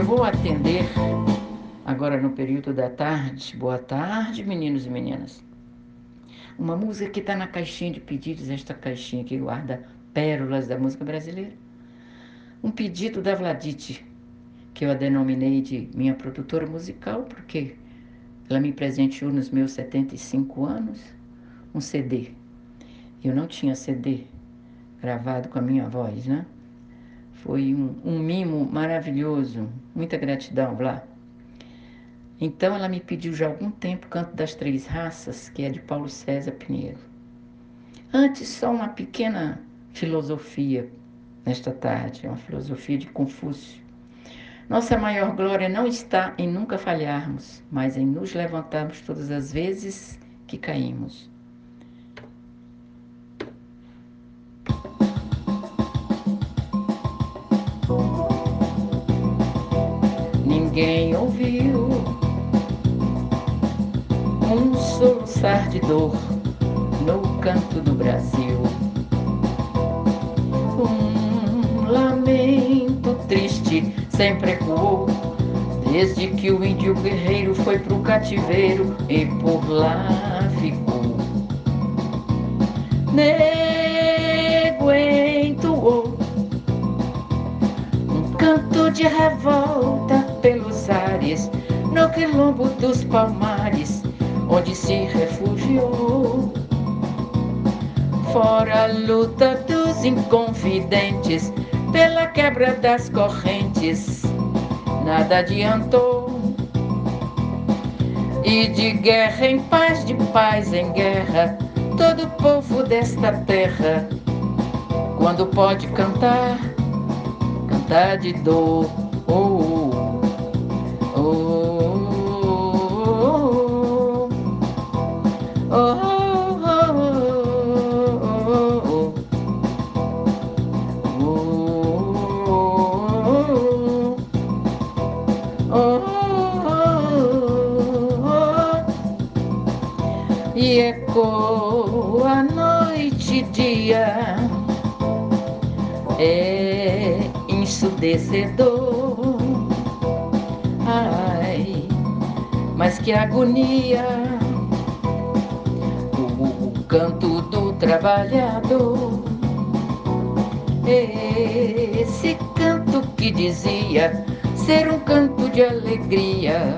Eu vou atender agora no período da tarde. Boa tarde, meninos e meninas. Uma música que está na caixinha de pedidos, esta caixinha que guarda pérolas da música brasileira. Um pedido da Vladite, que eu a denominei de minha produtora musical, porque ela me presenteou nos meus 75 anos um CD. Eu não tinha CD gravado com a minha voz, né? Foi um, um mimo maravilhoso, muita gratidão, Vlá. Então ela me pediu já há algum tempo Canto das Três Raças, que é de Paulo César Pinheiro. Antes, só uma pequena filosofia nesta tarde, uma filosofia de Confúcio. Nossa maior glória não está em nunca falharmos, mas em nos levantarmos todas as vezes que caímos. Ninguém ouviu um soluçar de dor no canto do Brasil. Um lamento triste sempre ecoou, desde que o índio guerreiro foi pro cativeiro e por lá ficou. Nego de revolta pelos ares, no quilombo dos palmares, onde se refugiou. Fora a luta dos inconfidentes, pela quebra das correntes, nada adiantou. E de guerra em paz, de paz em guerra, todo povo desta terra, quando pode cantar, cantar de dor. Oh, oh, oh, oh. E ecoa noite e dia é ensurdecedor. Ai, mas que agonia! O, canto do trabalhador. Esse canto que dizia ser um canto de alegria,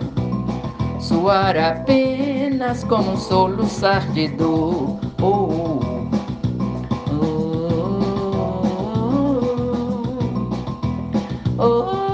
soar apenas como um soluçar de dor. oh.